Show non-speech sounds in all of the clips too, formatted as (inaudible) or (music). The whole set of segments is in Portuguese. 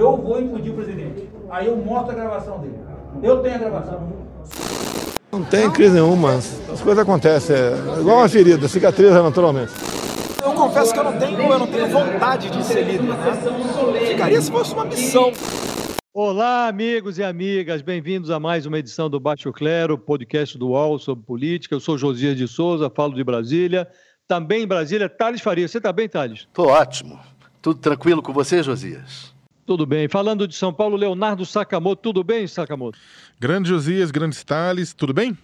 Eu vou impedir o presidente. Aí eu mostro a gravação dele. Eu tenho a gravação. Não tem crise nenhuma, as coisas acontecem, é igual uma ferida, cicatriza naturalmente. Eu confesso que eu não tenho, eu não tenho vontade de ser líder, né? Ficaria se fosse uma missão. Olá, amigos e amigas, bem-vindos a mais uma edição do Baixo Clero, podcast do UOL sobre política. Eu sou Josias de Souza, falo de Brasília. Também em Brasília, Thales Faria. Você está bem, Thales? Tô ótimo. Tudo tranquilo com você, Josias? Tudo bem. Falando de São Paulo, Leonardo Sakamoto. Tudo bem, Sakamoto? Grande Josias, grande Thales, tudo bem?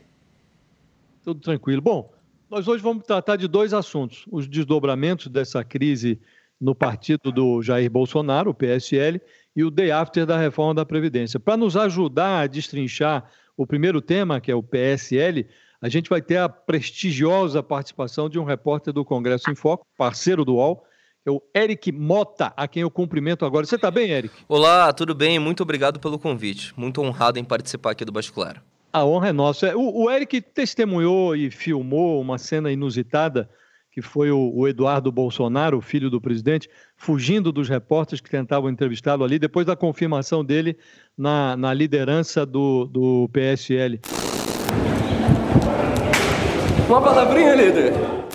Tudo tranquilo. Bom, nós hoje vamos tratar de dois assuntos: os desdobramentos dessa crise no partido do Jair Bolsonaro, o PSL, e o day after da reforma da Previdência. Para nos ajudar a destrinchar o primeiro tema, que é o PSL, a gente vai ter a prestigiosa participação de um repórter do Congresso em Foco, parceiro do UOL, é o Eric Mota, a quem eu cumprimento agora. Você está bem, Eric? Olá, tudo bem? Muito obrigado pelo convite. Muito honrado em participar aqui do Baixo Claro. A honra é nossa. O, o Eric testemunhou e filmou uma cena inusitada, que foi o, o Eduardo Bolsonaro, o filho do presidente, fugindo dos repórteres que tentavam entrevistá-lo ali, depois da confirmação dele na, na liderança do, do PSL. Uma palavrinha, líder.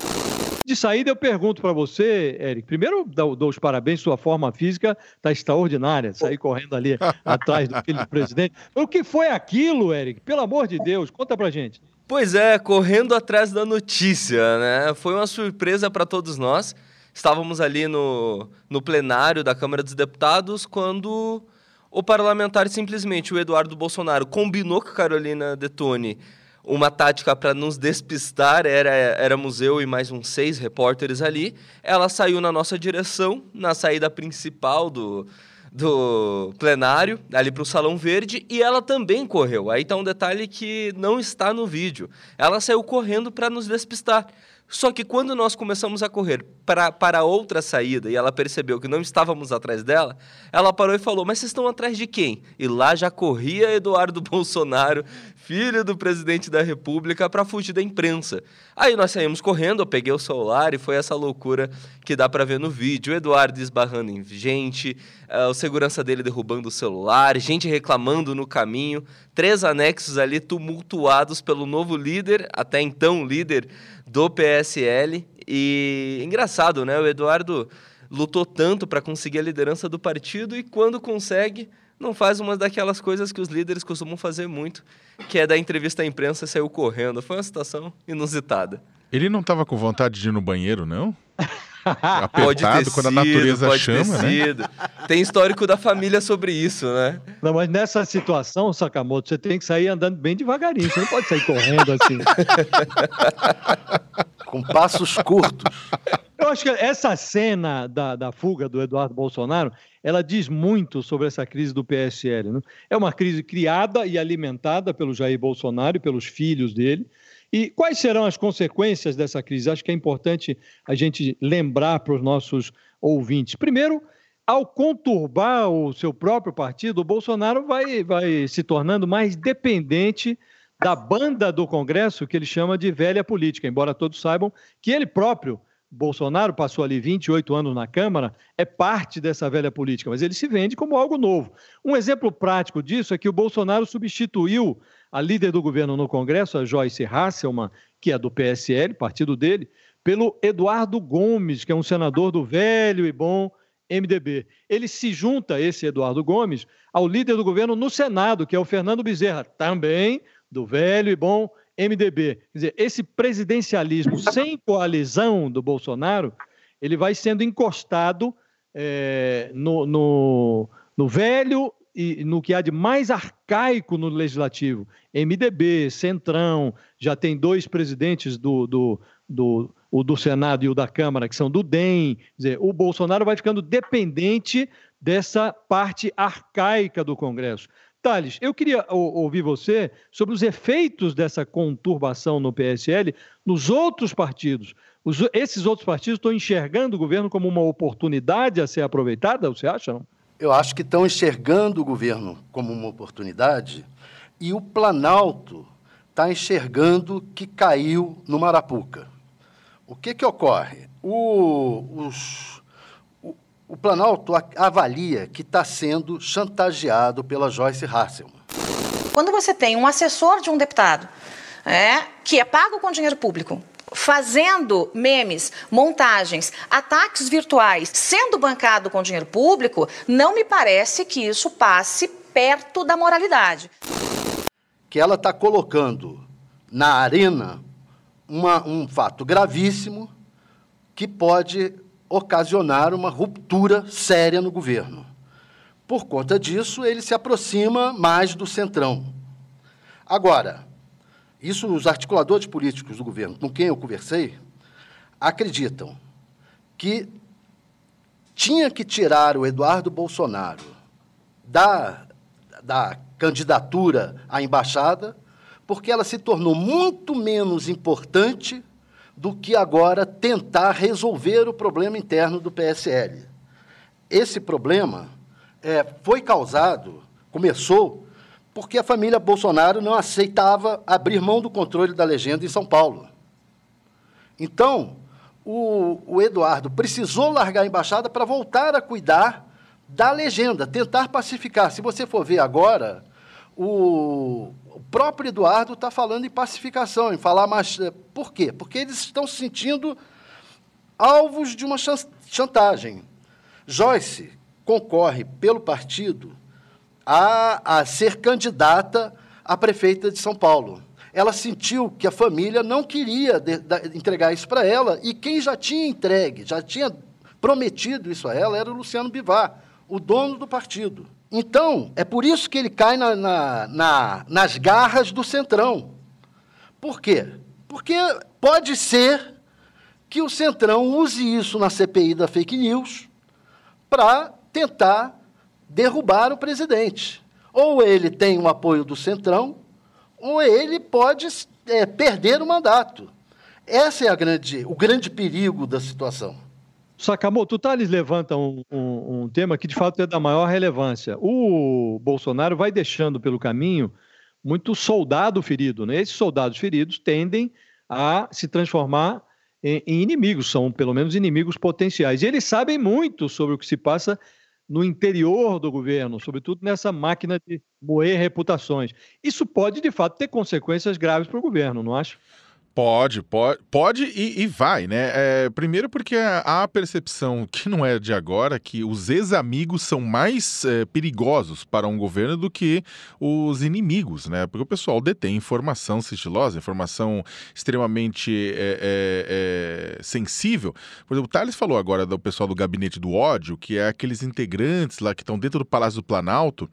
De saída, eu pergunto para você, Eric. Primeiro, dou, dou os parabéns, sua forma física está extraordinária. Sair correndo ali atrás do filho do presidente. O que foi aquilo, Eric? Pelo amor de Deus, conta pra gente. Pois é, correndo atrás da notícia, né? Foi uma surpresa para todos nós. Estávamos ali no, no plenário da Câmara dos Deputados quando o parlamentar simplesmente, o Eduardo Bolsonaro, combinou com a Carolina Detone uma tática para nos despistar, era, éramos eu e mais uns seis repórteres ali. Ela saiu na nossa direção, na saída principal do, do plenário, ali para o Salão Verde, e ela também correu. Aí está um detalhe que não está no vídeo. Ela saiu correndo para nos despistar. Só que quando nós começamos a correr pra, para outra saída e ela percebeu que não estávamos atrás dela, ela parou e falou: Mas vocês estão atrás de quem? E lá já corria Eduardo (laughs) Bolsonaro, filho do presidente da República, para fugir da imprensa. Aí nós saímos correndo, eu peguei o celular e foi essa loucura que dá para ver no vídeo: o Eduardo esbarrando em gente, uh, o segurança dele derrubando o celular, gente reclamando no caminho, três anexos ali tumultuados pelo novo líder, até então líder do PSL. E engraçado, né? O Eduardo lutou tanto para conseguir a liderança do partido e quando consegue, não faz uma daquelas coisas que os líderes costumam fazer muito, que é dar entrevista à imprensa e saiu correndo. Foi uma situação inusitada. Ele não estava com vontade de ir no banheiro, não? (laughs) Apertado quando a natureza pode chama, ter né? Tem histórico da família sobre isso, né? Não, mas nessa situação, Sakamoto, você tem que sair andando bem devagarinho. Você não pode sair correndo assim. (laughs) Com passos curtos. Eu acho que essa cena da, da fuga do Eduardo Bolsonaro, ela diz muito sobre essa crise do PSL. Né? É uma crise criada e alimentada pelo Jair Bolsonaro e pelos filhos dele. E quais serão as consequências dessa crise? Acho que é importante a gente lembrar para os nossos ouvintes. Primeiro, ao conturbar o seu próprio partido, o Bolsonaro vai, vai se tornando mais dependente da banda do Congresso, que ele chama de velha política, embora todos saibam que ele próprio, Bolsonaro, passou ali 28 anos na Câmara, é parte dessa velha política, mas ele se vende como algo novo. Um exemplo prático disso é que o Bolsonaro substituiu a líder do governo no Congresso, a Joyce Hasselmann, que é do PSL, partido dele, pelo Eduardo Gomes, que é um senador do velho e bom MDB. Ele se junta, esse Eduardo Gomes, ao líder do governo no Senado, que é o Fernando Bezerra, também do velho e bom MDB. Quer dizer, esse presidencialismo (laughs) sem coalizão do Bolsonaro, ele vai sendo encostado é, no, no, no velho e no que há de mais arcaico no legislativo, MDB, Centrão, já tem dois presidentes do, do, do, o do Senado e o da Câmara, que são do DEM. Quer dizer, o Bolsonaro vai ficando dependente dessa parte arcaica do Congresso. Thales, eu queria ouvir você sobre os efeitos dessa conturbação no PSL nos outros partidos. Os, esses outros partidos estão enxergando o governo como uma oportunidade a ser aproveitada, você acha? Não? Eu acho que estão enxergando o governo como uma oportunidade e o Planalto está enxergando que caiu no Marapuca. O que, que ocorre? O, os, o, Planalto avalia que está sendo chantageado pela Joyce Hasselman. Quando você tem um assessor de um deputado é, que é pago com dinheiro público, fazendo memes, montagens, ataques virtuais, sendo bancado com dinheiro público, não me parece que isso passe perto da moralidade. Que ela está colocando na arena uma, um fato gravíssimo que pode ocasionar uma ruptura séria no governo. Por conta disso, ele se aproxima mais do centrão. Agora, isso os articuladores políticos do governo com quem eu conversei acreditam que tinha que tirar o Eduardo Bolsonaro da, da candidatura à embaixada, porque ela se tornou muito menos importante do que agora tentar resolver o problema interno do PSL. Esse problema é, foi causado, começou porque a família Bolsonaro não aceitava abrir mão do controle da legenda em São Paulo. Então, o, o Eduardo precisou largar a embaixada para voltar a cuidar da legenda, tentar pacificar. Se você for ver agora, o, o próprio Eduardo está falando em pacificação, em falar mais. Eh, por quê? Porque eles estão se sentindo alvos de uma chantagem. Joyce concorre pelo partido a, a ser candidata a prefeita de São Paulo. Ela sentiu que a família não queria de, de, entregar isso para ela, e quem já tinha entregue, já tinha prometido isso a ela, era o Luciano Bivar, o dono do partido. Então, é por isso que ele cai na, na, na, nas garras do Centrão. Por quê? Porque pode ser que o Centrão use isso na CPI da fake news para tentar derrubar o presidente. Ou ele tem o apoio do Centrão, ou ele pode é, perder o mandato. Esse é grande, o grande perigo da situação. Sakamoto, o Thales levanta um, um, um, tema que de fato é da maior relevância. O Bolsonaro vai deixando pelo caminho muito soldado ferido. Né? Esses soldados feridos tendem a se transformar em, em inimigos, são pelo menos inimigos potenciais. E eles sabem muito sobre o que se passa no interior do governo, sobretudo nessa máquina de moer reputações. Isso pode, de fato, ter consequências graves para o governo, não acha? Pode, pode, pode e, e vai, né? É, primeiro porque há a percepção que não é de agora que os ex-amigos são mais é, perigosos para um governo do que os inimigos, né? Porque o pessoal detém informação sigilosa, informação extremamente é, é, é sensível. Por exemplo, o Thales falou agora do pessoal do gabinete do ódio, que é aqueles integrantes lá que estão dentro do Palácio do Planalto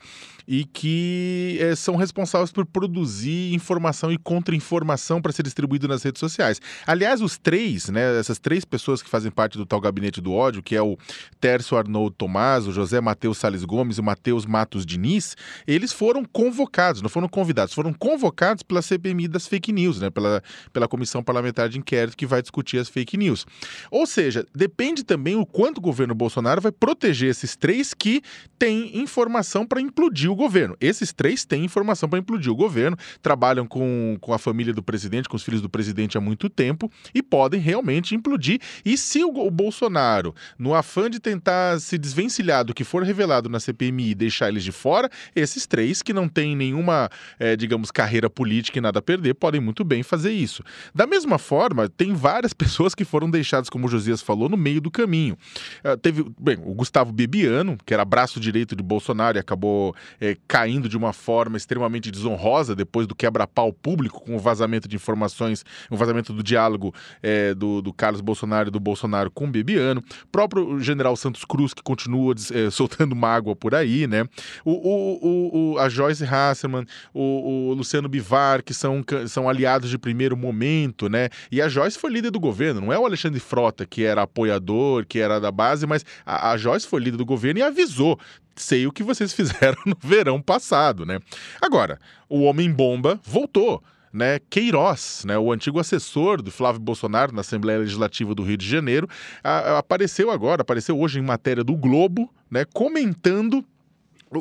e que é, são responsáveis por produzir informação e contra-informação para ser distribuído nas redes sociais. Aliás, os três, né, essas três pessoas que fazem parte do tal gabinete do ódio, que é o Tércio Arnold Tomás, o José Matheus Sales Gomes e o Matheus Matos Diniz, eles foram convocados, não foram convidados, foram convocados pela CPMI das fake news, né, pela, pela Comissão Parlamentar de Inquérito que vai discutir as fake news. Ou seja, depende também o quanto o governo Bolsonaro vai proteger esses três que têm informação para implodir o governo. Esses três têm informação para implodir o governo, trabalham com, com a família do presidente, com os filhos do presidente há muito tempo e podem realmente implodir. E se o, Bolsonaro, no afã de tentar se desvencilhar do que for revelado na CPMI e deixar eles de fora, esses três que não têm nenhuma, é, digamos, carreira política e nada a perder, podem muito bem fazer isso. Da mesma forma, tem várias (laughs) pessoas que foram deixadas, como o Josias falou, no meio do caminho. Uh, teve, bem, o Gustavo Bebiano, que era braço direito de Bolsonaro e acabou é, caindo de uma forma extremamente desonrosa depois do quebra-pau público com o vazamento de informações um vazamento do diálogo é, do, do Carlos Bolsonaro do Bolsonaro com o Bebiano, próprio general Santos Cruz, que continua é, soltando mágoa por aí, né? O, o, o, a Joyce Hasselman, o, o Luciano Bivar, que são, são aliados de primeiro momento, né? E a Joyce foi líder do governo, não é o Alexandre Frota, que era apoiador, que era da base, mas a, a Joyce foi líder do governo e avisou sei o que vocês (laughs) fizeram no verão passado, né? Agora, o homem bomba voltou. Né, Queiroz, né, o antigo assessor do Flávio Bolsonaro na Assembleia Legislativa do Rio de Janeiro, a, a, apareceu agora, apareceu hoje em matéria do Globo, né, comentando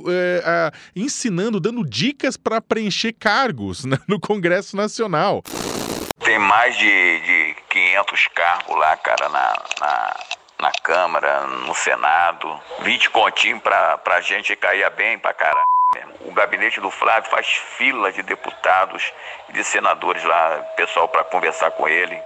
é, ensinando, dando dicas para preencher cargos né, no Congresso Nacional. Tem mais de, de 500 cargos lá, cara, na, na, na Câmara, no Senado. 20 continhos pra, pra gente cair bem pra caralho. O gabinete do Flávio faz fila de deputados e de senadores lá, pessoal, para conversar com ele.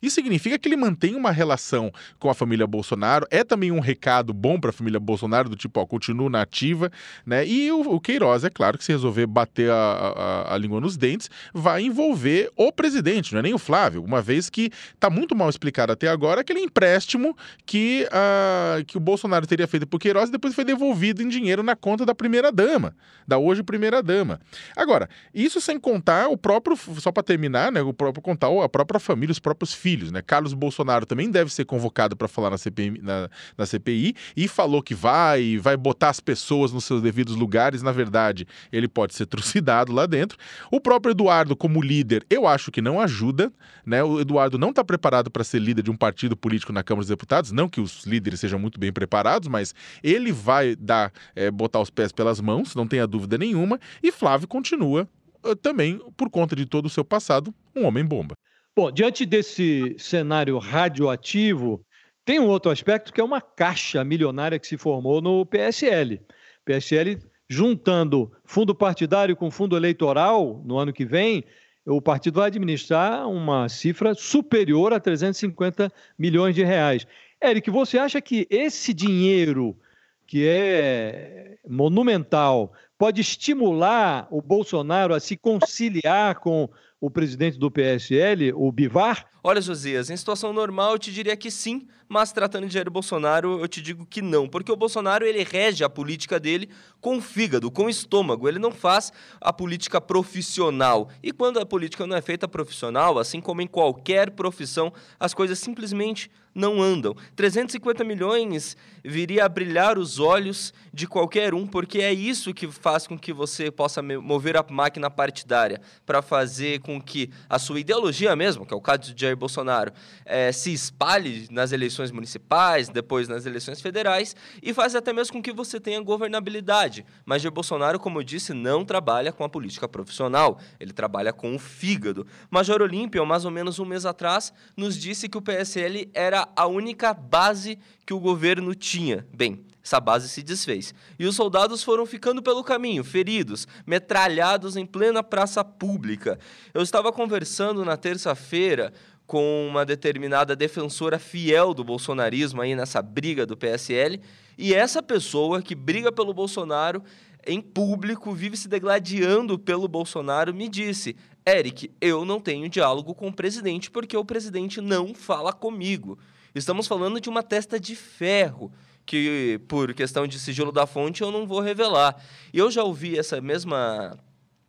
Isso significa que ele mantém uma relação com a família Bolsonaro. É também um recado bom para a família Bolsonaro, do tipo, ó, continua na ativa, né? E o, o Queiroz, é claro que se resolver bater a, a, a, língua nos dentes, vai envolver o presidente, não é nem o Flávio, uma vez que está muito mal explicado até agora aquele empréstimo que, uh, que o Bolsonaro teria feito para o Queiroz e depois foi devolvido em dinheiro na conta da primeira-dama, da hoje primeira-dama. Agora, isso sem contar o próprio, só para terminar, né, o próprio contar a própria família, os próprios filhos filhos, né? Carlos Bolsonaro também deve ser convocado para falar na CPI, na, na CPI e falou que vai, vai botar as pessoas nos seus devidos lugares. Na verdade, ele pode ser (laughs) trucidado lá dentro. O próprio Eduardo, como líder, eu acho que não ajuda, né? O Eduardo não está preparado para ser líder de um partido político na Câmara dos Deputados. Não que os líderes sejam muito bem preparados, mas ele vai dar, é, botar os pés pelas mãos, não tenha dúvida nenhuma. E Flávio continua eh, também, por conta de todo o seu passado, um homem bomba. Bom, diante desse cenário radioativo, tem um outro aspecto que é uma caixa milionária que se formou no PSL. PSL juntando fundo partidário com fundo eleitoral no ano que vem, o partido vai administrar uma cifra superior a 350 milhões de reais. Eric, você acha que esse dinheiro, que é monumental, pode estimular o Bolsonaro a se conciliar com o presidente do PSL, o Bivar? Olha, Josias, em situação normal eu te diria que sim, mas tratando de Jair Bolsonaro eu te digo que não, porque o Bolsonaro ele rege a política dele com fígado, com estômago, ele não faz a política profissional. E quando a política não é feita profissional, assim como em qualquer profissão, as coisas simplesmente não andam. 350 milhões viria a brilhar os olhos de qualquer um, porque é isso que faz com que você possa mover a máquina partidária para fazer com que a sua ideologia mesmo, que é o caso de Jair Bolsonaro, é, se espalhe nas eleições municipais, depois nas eleições federais e faz até mesmo com que você tenha governabilidade. Mas Jair Bolsonaro, como eu disse, não trabalha com a política profissional, ele trabalha com o fígado. Major Olímpio, mais ou menos um mês atrás, nos disse que o PSL era a única base que o governo tinha. Bem, essa base se desfez. E os soldados foram ficando pelo caminho, feridos, metralhados em plena praça pública. Eu estava conversando na terça-feira com uma determinada defensora fiel do bolsonarismo aí nessa briga do PSL, e essa pessoa que briga pelo Bolsonaro em público, vive se degladiando pelo Bolsonaro, me disse: Eric, eu não tenho diálogo com o presidente porque o presidente não fala comigo. Estamos falando de uma testa de ferro que, por questão de sigilo da fonte, eu não vou revelar. E eu já ouvi essa mesma,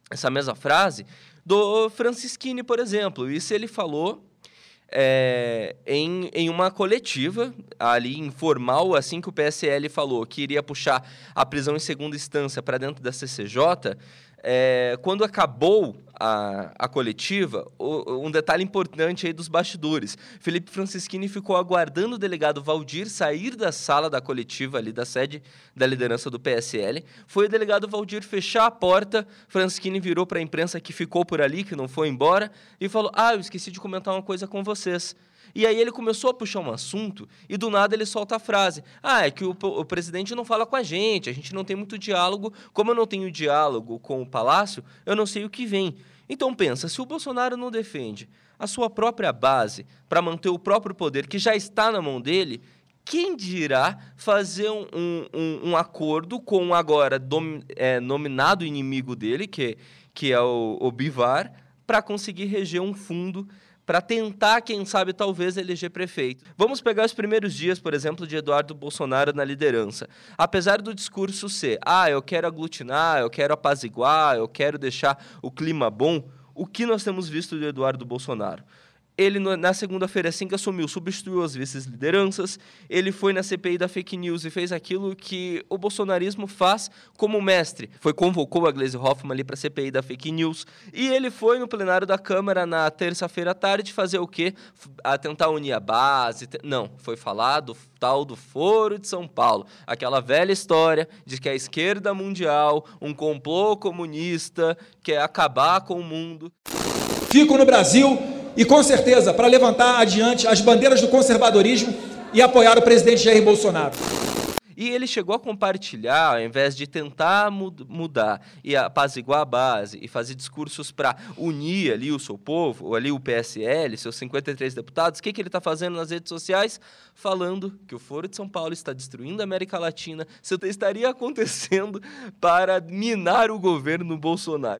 essa mesma frase do Francisquini, por exemplo. Isso ele falou é, em, em uma coletiva, ali informal, assim que o PSL falou que iria puxar a prisão em segunda instância para dentro da CCJ, é, quando acabou a, a coletiva, o, um detalhe importante aí dos bastidores. Felipe Francischini ficou aguardando o delegado Valdir sair da sala da coletiva, ali da sede da liderança do PSL. Foi o delegado Valdir fechar a porta, Francischini virou para a imprensa que ficou por ali, que não foi embora, e falou: Ah, eu esqueci de comentar uma coisa com vocês. E aí ele começou a puxar um assunto e do nada ele solta a frase: Ah, é que o, o, presidente não fala com a gente, a gente não tem muito diálogo. Como eu não tenho diálogo com o Palácio, eu não sei o que vem. Então pensa, se o Bolsonaro não defende a sua própria base para manter o próprio poder que já está na mão dele, quem dirá fazer um, um, um acordo com o agora dom, é, nominado inimigo dele, que, que é o, o Bivar, para conseguir reger um fundo para tentar, quem sabe, talvez eleger prefeito. Vamos pegar os primeiros dias, por exemplo, de Eduardo Bolsonaro na liderança. Apesar do discurso ser, ah, eu quero aglutinar, eu quero apaziguar, eu quero deixar o clima bom, o que nós temos visto de Eduardo Bolsonaro? Ele, na segunda-feira, assim que assumiu, substituiu as vice-lideranças. Ele foi na CPI da fake news e fez aquilo que o bolsonarismo faz como mestre. Foi convocou a Gleisi Hoffmann ali para a CPI da fake news. E ele foi no plenário da Câmara na terça-feira à tarde fazer o quê? A tentar unir a base. Não, foi falar do tal do Foro de São Paulo. Aquela velha história de que a esquerda mundial, um complô comunista, quer acabar com o mundo. Fico no Brasil e com certeza para levantar adiante as bandeiras do conservadorismo e apoiar o presidente Jair Bolsonaro. E ele chegou a compartilhar, ao invés de tentar mudar e apaziguar a base e fazer discursos para unir ali o seu povo, ou ali o PSL, seus 53 deputados, o que, que ele está fazendo nas redes sociais? Falando que o Foro de São Paulo está destruindo a América Latina, isso estaria (laughs) acontecendo para minar o governo Bolsonaro.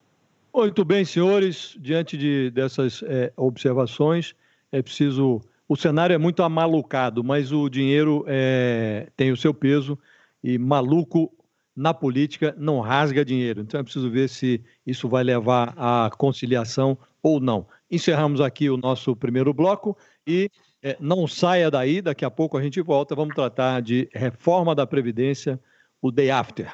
Muito bem, senhores, diante de, dessas é, observações, é preciso. O cenário é muito amalucado, mas o dinheiro é, tem o seu peso e maluco na política não rasga dinheiro. Então é preciso ver se isso vai levar à conciliação ou não. Encerramos aqui o nosso primeiro bloco e é, não saia daí, daqui a pouco a gente volta. Vamos tratar de reforma da Previdência, o day after.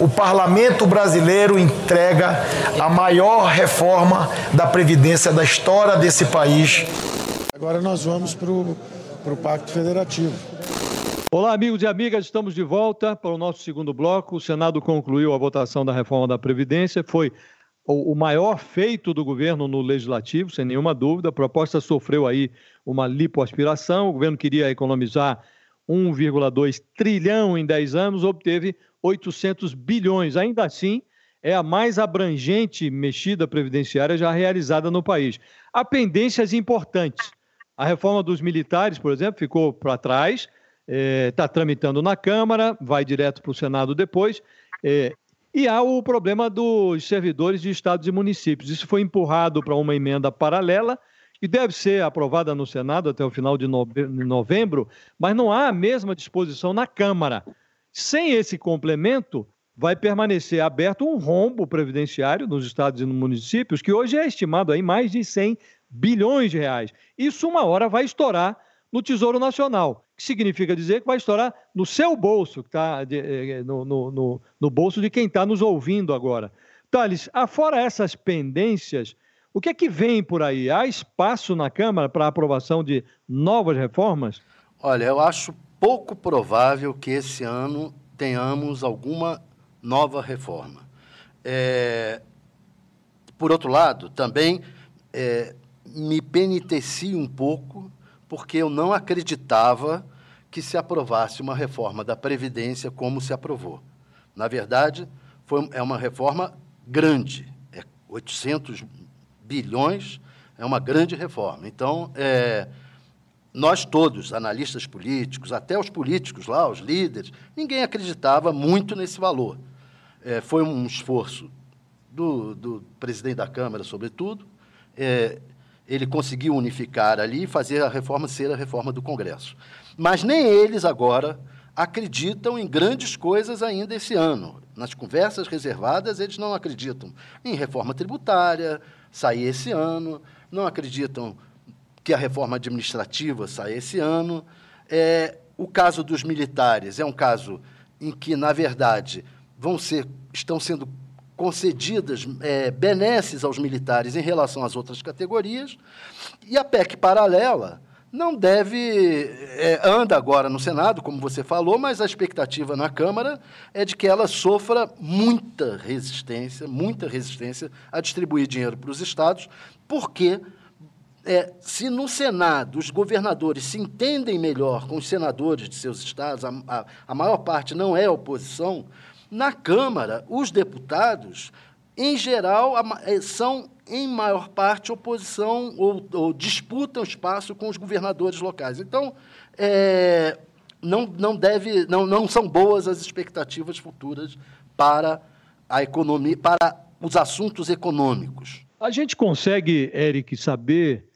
o parlamento brasileiro entrega a maior reforma da Previdência da história desse país. Agora nós vamos para o Pacto Federativo. Olá, amigos e amigas, estamos de volta para o nosso segundo bloco. O Senado concluiu a votação da reforma da Previdência. Foi o maior feito do governo no legislativo, sem nenhuma dúvida. A proposta sofreu aí uma lipoaspiração. O governo queria economizar 1,2 trilhão em 10 anos, obteve 800 bilhões. Ainda assim, é a mais abrangente mexida previdenciária já realizada no país. Há pendências importantes. A reforma dos militares, por exemplo, ficou para trás, está é, tramitando na Câmara, vai direto para o Senado depois. É, e há o problema dos servidores de estados e municípios. Isso foi empurrado para uma emenda paralela que deve ser aprovada no Senado até o final de novembro, mas não há a mesma disposição na Câmara. Sem esse complemento, vai permanecer aberto um rombo previdenciário nos estados e nos municípios, que hoje é estimado em mais de 100 bilhões de reais. Isso uma hora vai estourar no Tesouro Nacional, que significa dizer que vai estourar no seu bolso, que tá eh, eh, no, no, no, no bolso de quem está nos ouvindo agora. Thales, afora essas pendências, o que é que vem por aí? Há espaço na Câmara para aprovação de novas reformas? Olha, eu acho pouco provável que esse ano tenhamos alguma nova reforma. É, por outro lado, também é, me penitencio um pouco, porque eu não acreditava que se aprovasse uma reforma da Previdência como se aprovou. Na verdade, foi, é uma reforma grande, é 800 bilhões, é uma grande reforma. Então, é, nós todos, analistas políticos, até os políticos lá, os líderes, ninguém acreditava muito nesse valor. É, foi um esforço do, do, presidente da Câmara, sobretudo. É, ele conseguiu unificar ali e fazer a reforma ser a reforma do Congresso. Mas nem eles agora acreditam em grandes coisas ainda esse ano. Nas conversas reservadas, eles não acreditam em reforma tributária, sair esse ano, não acreditam que a reforma administrativa sai esse ano. É, o caso dos militares é um caso em que, na verdade, vão ser, estão sendo concedidas é, benesses aos militares em relação às outras categorias. E a PEC paralela não deve. É, anda agora no Senado, como você falou, mas a expectativa na Câmara é de que ela sofra muita resistência, muita resistência a distribuir dinheiro para os estados, porque é, se no Senado os governadores se entendem melhor com os senadores de seus estados, a, a, a maior parte não é oposição, na Câmara, os deputados, em geral, é, são em maior parte, oposição ou, ou disputam espaço com os governadores locais. Então, é, não, não, deve, não, não são boas as expectativas futuras para a economia, para os assuntos econômicos. A gente consegue, Eric, saber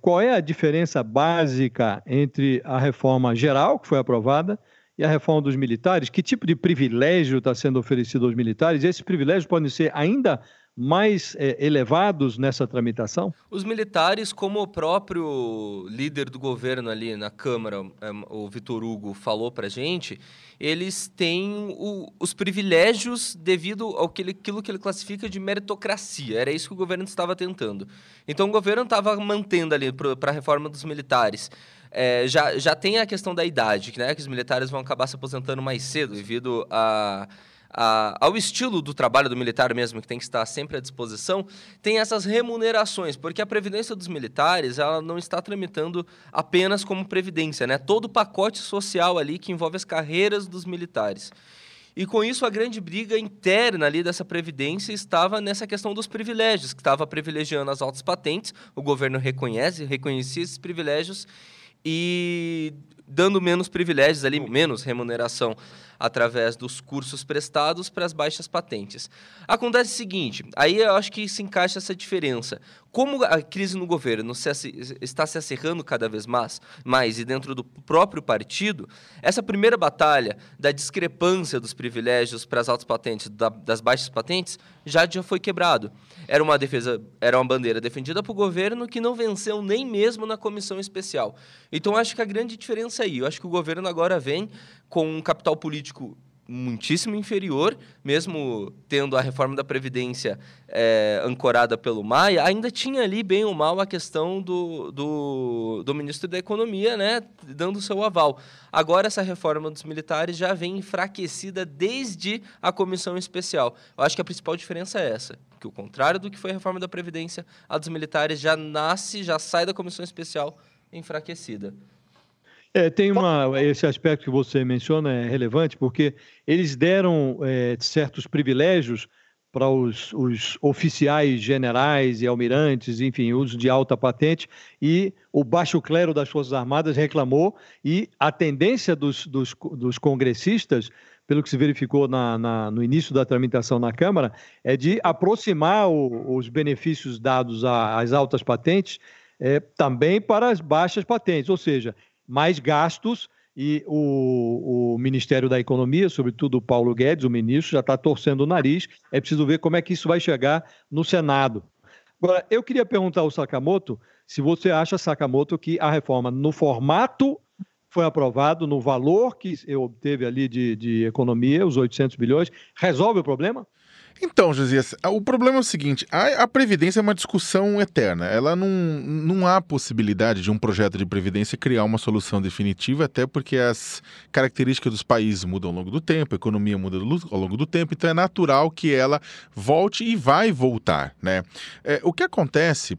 qual é a diferença básica entre a reforma geral, que foi aprovada, e a reforma dos militares? Que tipo de privilégio está sendo oferecido aos militares? E esses privilégios podem ser ainda mais é, elevados nessa tramitação? Os militares, como o próprio líder do governo ali na Câmara, é, o Vitor Hugo, falou para gente, eles têm o, os privilégios devido ao que ele, aquilo que ele classifica de meritocracia. Era isso que o governo estava tentando. Então, o governo estava mantendo ali para a reforma dos militares. É, já, já tem a questão da idade, né, que os militares vão acabar se aposentando mais cedo devido a a, ao estilo do trabalho do militar mesmo, que tem que estar sempre à disposição, tem essas remunerações, porque a previdência dos militares ela não está tramitando apenas como previdência, né? Todo o pacote social ali que envolve as carreiras dos militares. E com isso a grande briga interna ali dessa previdência estava nessa questão dos privilégios, que estava privilegiando as altas patentes, o governo reconhece, reconhecia esses privilégios e dando menos privilégios ali, menos remuneração através dos cursos prestados para as baixas patentes. Acontece o seguinte, aí eu acho que se encaixa essa diferença. Como a crise no governo se, está se acerrando cada vez mais, mais e dentro do próprio partido, essa primeira batalha da discrepância dos privilégios para as altas patentes da, das baixas patentes já, já foi quebrado. Era uma defesa, era uma bandeira defendida o governo que não venceu nem mesmo na comissão especial. Então acho que a grande diferença é aí, eu acho que o governo agora vem com um capital político muitíssimo inferior, mesmo tendo a reforma da Previdência é, ancorada pelo Maia, ainda tinha ali, bem ou mal, a questão do, do, do ministro da Economia né, dando seu aval. Agora, essa reforma dos militares já vem enfraquecida desde a comissão especial. Eu acho que a principal diferença é essa, que o contrário do que foi a reforma da Previdência, a dos militares já nasce, já sai da comissão especial enfraquecida. É, tem uma, esse aspecto que você menciona é relevante, porque eles deram é, certos privilégios para os, os, oficiais generais e almirantes, enfim, uso de alta patente, e o baixo clero das Forças Armadas reclamou, e a tendência dos, dos, dos congressistas, pelo que se verificou na, na, no início da tramitação na Câmara, é de aproximar o, os benefícios dados às altas patentes é, também para as baixas patentes, ou seja, mais gastos e o, o, Ministério da Economia, sobretudo o Paulo Guedes, o ministro, já está torcendo o nariz. É preciso ver como é que isso vai chegar no Senado. Agora, eu queria perguntar ao Sakamoto se você acha, Sakamoto, que a reforma no formato foi aprovado, no valor que eu obteve ali de, de economia, os 800 bilhões, resolve o problema? Então, Josias, o problema é o seguinte: a, a, Previdência é uma discussão eterna. Ela não, não há possibilidade de um projeto de Previdência criar uma solução definitiva, até porque as características dos países mudam ao longo do tempo, a economia muda ao longo do tempo, então é natural que ela volte e vai voltar. Né? É, o que acontece,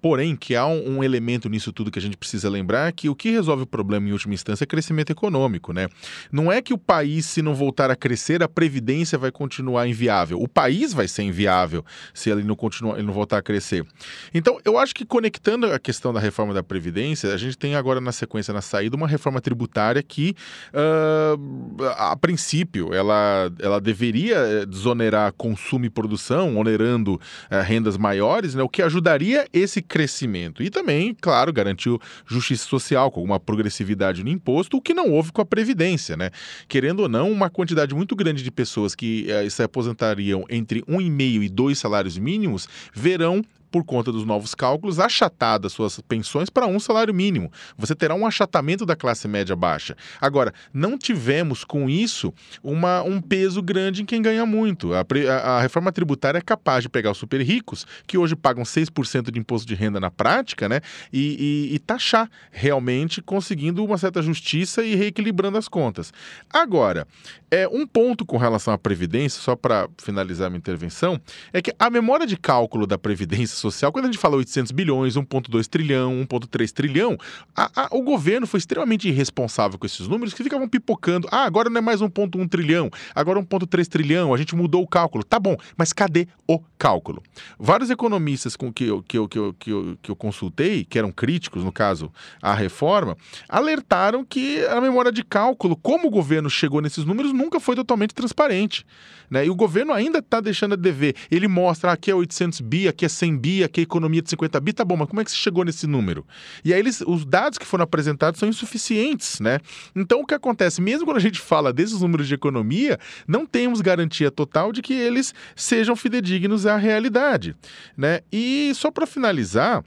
porém, que há um, um, elemento nisso tudo que a gente precisa lembrar, que o que resolve o problema em última instância é crescimento econômico. Né? Não é que o país, se não voltar a crescer, a Previdência vai continuar inviável o país vai ser inviável se ele não continuar, ele não voltar a crescer. Então, eu acho que conectando a questão da reforma da Previdência, a gente tem agora na sequência, na saída, uma reforma tributária que, uh, a princípio, ela, ela deveria eh, desonerar consumo e produção, onerando uh, rendas maiores, né, o que ajudaria esse crescimento. E também, claro, garantiu justiça social, com alguma progressividade no imposto, o que não houve com a Previdência. Né? Querendo ou não, uma quantidade muito grande de pessoas que uh, se aposentariam ganhariam entre um e meio e dois salários mínimos verão por conta dos novos cálculos, achatar das suas pensões para um salário mínimo. Você terá um achatamento da classe média baixa. Agora, não tivemos com isso uma, um peso grande em quem ganha muito. A, a, a reforma tributária é capaz de pegar os super ricos, que hoje pagam 6% de imposto de renda na prática, né? E, e, e taxar realmente, conseguindo uma certa justiça e reequilibrando as contas. Agora, é um ponto com relação à Previdência, só para finalizar minha intervenção, é que a memória de cálculo da Previdência Social, quando a gente fala 800 bilhões, 1,2 trilhão, 1,3 trilhão, a, a, o governo foi extremamente irresponsável com esses números que ficavam pipocando. Ah, agora não é mais 1,1 trilhão, agora 1,3 trilhão, a gente mudou o cálculo. Tá bom, mas cadê o cálculo? Vários economistas com que eu, que eu, que eu, que eu, que eu consultei, que eram críticos, no caso, à reforma, alertaram que a memória de cálculo, como o governo chegou nesses números, nunca foi totalmente transparente. Né? E o governo ainda está deixando a dever. Ele mostra, ah, aqui é 800 bi, aqui é 100 bi, aqui é economia de 50 bi, tá bom, mas como é que você chegou nesse número? E aí eles, os dados que foram apresentados são insuficientes, né? Então o que acontece, mesmo quando a gente fala desses números de economia, não temos garantia total de que eles sejam fidedignos à realidade, né? E só para finalizar,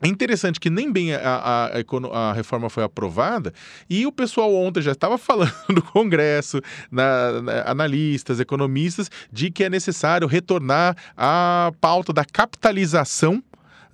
é interessante que nem bem a, a, a, reforma foi aprovada e o pessoal ontem já estava (laughs) falando no Congresso, na, na, analistas, economistas, de que é necessário retornar à pauta da capitalização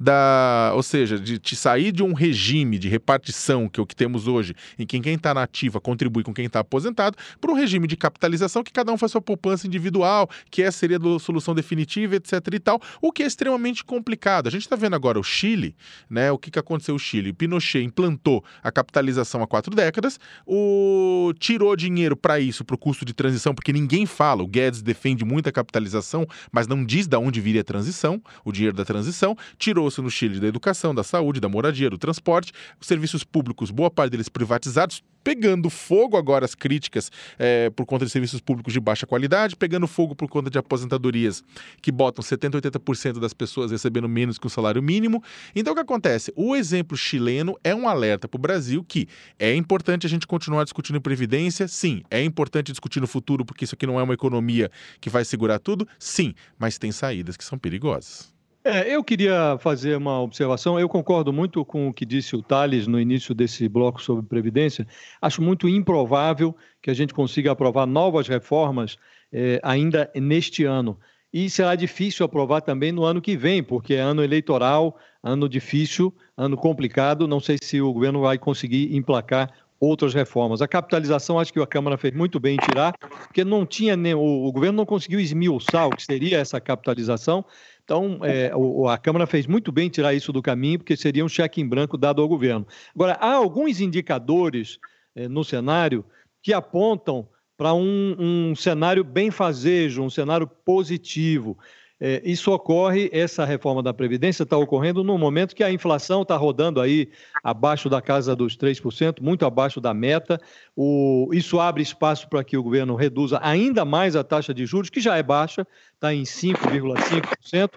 da, ou seja, de te sair de um regime de repartição que é o que temos hoje, em que quem está na ativa contribui com quem está aposentado, para um regime de capitalização que cada um faz sua poupança individual, que essa seria a solução definitiva, etc. e tal, o que é extremamente complicado. A gente está vendo agora o Chile, né? O que, que aconteceu no Chile? O Pinochet implantou a capitalização há quatro décadas, o tirou dinheiro para isso, para o custo de transição, porque ninguém fala. O Guedes defende muito a capitalização, mas não diz de onde viria a transição, o dinheiro da transição, tirou no Chile da educação, da saúde, da moradia, do transporte, os serviços públicos, boa parte deles privatizados, pegando fogo agora as críticas é, por conta de serviços públicos de baixa qualidade, pegando fogo por conta de aposentadorias que botam 70%, 80% das pessoas recebendo menos que o salário mínimo. Então o que acontece? O exemplo chileno é um alerta para o Brasil que é importante a gente continuar discutindo previdência, sim. É importante discutir no futuro porque isso aqui não é uma economia que vai segurar tudo, sim. Mas tem saídas que são perigosas. É, eu queria fazer uma observação. Eu concordo muito com o que disse o Thales no início desse bloco sobre Previdência. Acho muito improvável que a gente consiga aprovar novas reformas é, ainda neste ano. E será difícil aprovar também no ano que vem, porque é ano eleitoral, ano difícil, ano complicado. Não sei se o governo vai conseguir emplacar outras reformas. A capitalização, acho que a Câmara fez muito bem em tirar, porque não tinha nem, o, o governo não conseguiu esmiuçar o que seria essa capitalização. Então, é, o, a Câmara fez muito bem em tirar isso do caminho, porque seria um cheque em branco dado ao governo. Agora, há alguns indicadores é, no cenário que apontam para um, um cenário bem fazejo, um cenário positivo. É, isso ocorre, essa reforma da Previdência está ocorrendo no momento que a inflação está rodando aí abaixo da casa dos 3%, muito abaixo da meta. O, isso abre espaço para que o governo reduza ainda mais a taxa de juros, que já é baixa, está em 5,5%,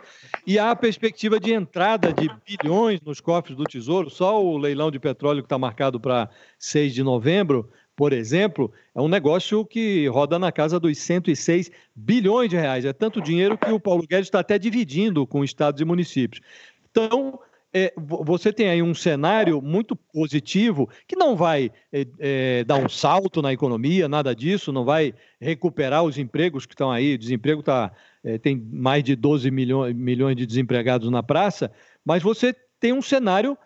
e há a perspectiva de entrada de bilhões nos cofres do Tesouro, só o leilão de petróleo que está marcado para 6 de novembro por exemplo, é um negócio que roda na casa dos 106 bilhões de reais. É tanto dinheiro que o Paulo Guedes está até dividindo com estados e municípios. Então, é, você tem aí um cenário muito positivo que não vai é, é, dar um salto na economia, nada disso, não vai recuperar os empregos que estão aí. O desemprego tá, é, tem mais de 12 milhões, milhões de desempregados na praça, mas você tem um cenário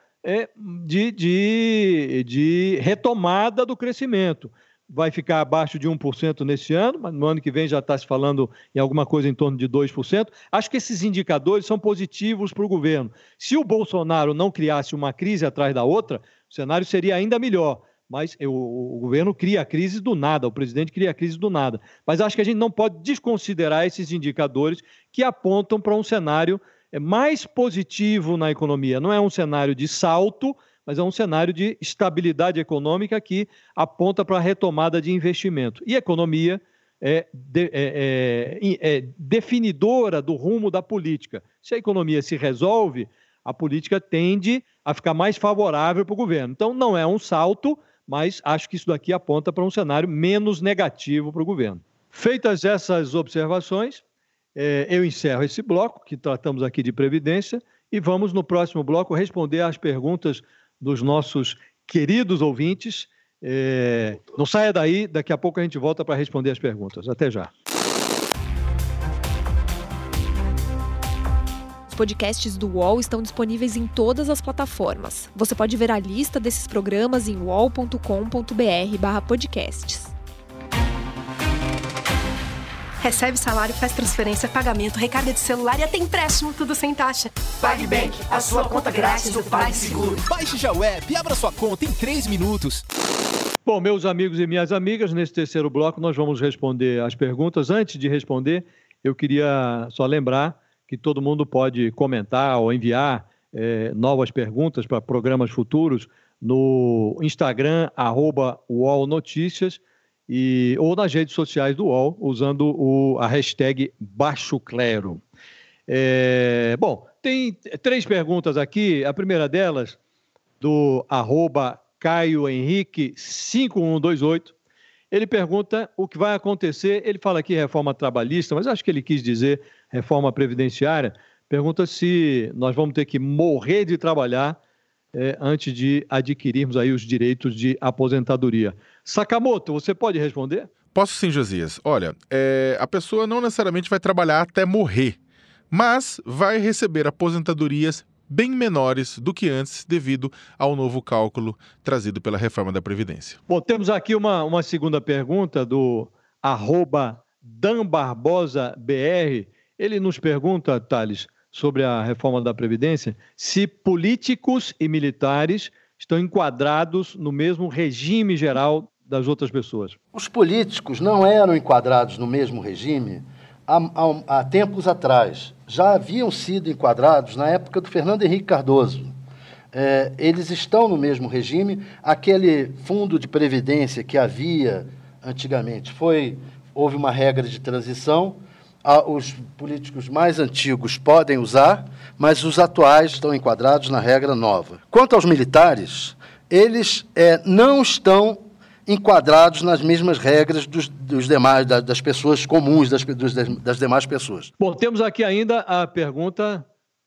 de, de, de retomada do crescimento. Vai ficar abaixo de 1% nesse ano, mas no ano que vem já está se falando em alguma coisa em torno de 2%. Acho que esses indicadores são positivos para o governo. Se o Bolsonaro não criasse uma crise atrás da outra, o cenário seria ainda melhor mas o, o, governo cria a crise do nada, o presidente cria a crise do nada. Mas acho que a gente não pode desconsiderar esses indicadores que apontam para um cenário é mais positivo na economia. Não é um cenário de salto, mas é um cenário de estabilidade econômica que aponta para a retomada de investimento. E economia é, de, é, é, é, definidora do rumo da política. Se a economia se resolve, a política tende a ficar mais favorável para o governo. Então, não é um salto, mas acho que isso daqui aponta para um cenário menos negativo para o governo. Feitas essas observações, é, eu encerro esse bloco, que tratamos aqui de Previdência, e vamos no próximo bloco responder às perguntas dos nossos queridos ouvintes. É, não saia daí, daqui a pouco a gente volta para responder as perguntas. Até já. Os podcasts do UOL estão disponíveis em todas as plataformas. Você pode ver a lista desses programas em wall.com.br/podcasts. Recebe salário, faz transferência, pagamento, recarga de celular e até empréstimo, tudo sem taxa. PagBank, a sua conta grátis do PagSeguro. Baixe já o app e abra sua conta em 3 minutos. Bom, meus amigos e minhas amigas, nesse terceiro bloco nós vamos responder as perguntas. Antes de responder, eu queria só lembrar que todo mundo pode comentar ou enviar eh, novas perguntas para programas futuros no Instagram, arroba UOL Notícias, e, ou nas redes sociais do UOL, usando o, a hashtag Baixo Clero. É, bom, tem três perguntas aqui. A primeira delas, do arroba Caio Henrique 5128. Ele pergunta o que vai acontecer. Ele fala aqui reforma trabalhista, mas acho que ele quis dizer reforma previdenciária. Pergunta se nós vamos ter que morrer de trabalhar é, antes de adquirirmos aí os direitos de aposentadoria. Sakamoto, você pode responder? Posso sim, Josias. Olha, é, a pessoa não necessariamente vai trabalhar até morrer, mas vai receber aposentadorias bem menores do que antes, devido ao novo cálculo trazido pela reforma da Previdência. Bom, temos aqui uma, uma segunda pergunta do arroba Dan Barbosa BR. Ele nos pergunta, Thales, sobre a reforma da Previdência, se políticos e militares estão enquadrados no mesmo regime geral das outras pessoas. Os políticos não eram enquadrados no mesmo regime há, há, há tempos atrás. Já haviam sido enquadrados na época do Fernando Henrique Cardoso. É, eles estão no mesmo regime. Aquele fundo de previdência que havia antigamente foi houve uma regra de transição os políticos mais antigos podem usar, mas os atuais estão enquadrados na regra nova. Quanto aos militares, eles é, não estão enquadrados nas mesmas regras dos, dos demais, das pessoas comuns, das, dos, das demais pessoas. Bom, temos aqui ainda a pergunta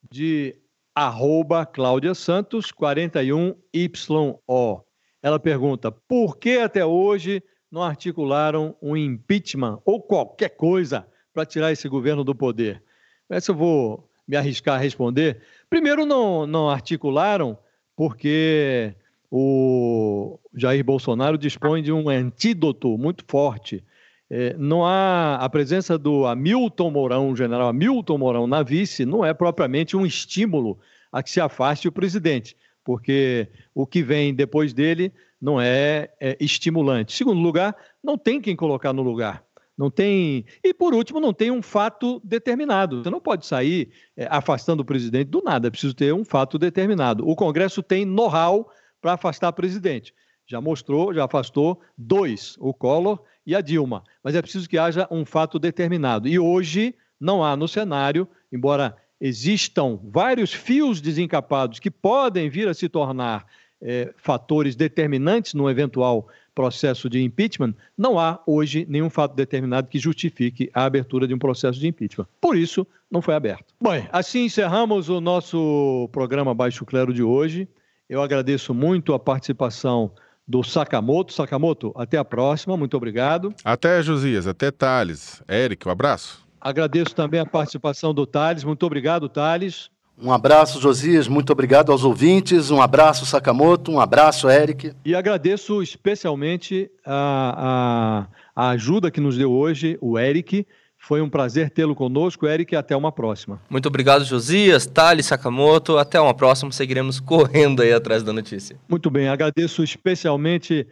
de arroba Cláudia Santos, 41YO. Ela pergunta, por que até hoje não articularam um impeachment ou qualquer coisa para tirar esse governo do poder? Essa eu vou me arriscar a responder. Primeiro, não, não articularam porque o Jair Bolsonaro dispõe de um antídoto muito forte. É, não há a presença do Hamilton Mourão, general Hamilton Mourão na vice, não é propriamente um estímulo a que se afaste o presidente, porque o que vem depois dele não é, é estimulante. Segundo lugar, não tem quem colocar no lugar. Não tem. E por último, não tem um fato determinado. Você não pode sair é, afastando o presidente do nada, é preciso ter um fato determinado. O Congresso tem know-how para afastar o presidente. Já mostrou, já afastou dois, o Collor e a Dilma. Mas é preciso que haja um fato determinado. E hoje não há no cenário, embora existam vários fios desencapados que podem vir a se tornar é, fatores determinantes no eventual processo de impeachment, não há hoje nenhum fato determinado que justifique a abertura de um processo de impeachment. Por isso, não foi aberto. Bem, assim encerramos o nosso programa Baixo Clero de hoje. Eu agradeço muito a participação do Sakamoto. Sakamoto, até a próxima. Muito obrigado. Até, Josias. Até, Thales. Érico, um abraço. Agradeço também a participação do Thales. Muito obrigado, Thales. Um abraço, Josias. Muito obrigado aos ouvintes. Um abraço, Sakamoto. Um abraço, Eric. E agradeço especialmente a, a, a ajuda que nos deu hoje, o Eric. Foi um prazer tê-lo conosco, Eric, e até uma próxima. Muito obrigado, Josias, Thales, Sakamoto. Até uma próxima, seguiremos correndo aí atrás da notícia. Muito bem, agradeço especialmente,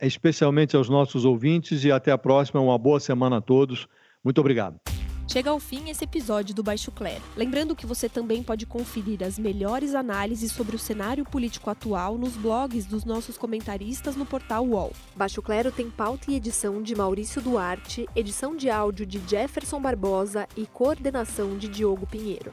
especialmente aos nossos ouvintes e até a próxima. Uma boa semana a todos. Muito obrigado. Chega ao fim esse episódio do Baixo Clero. Lembrando que você também pode conferir as melhores análises sobre o cenário político atual nos blogs dos nossos comentaristas no portal UOL. Baixo Clero tem pauta e edição de Maurício Duarte, edição de áudio de Jefferson Barbosa e coordenação de Diogo Pinheiro.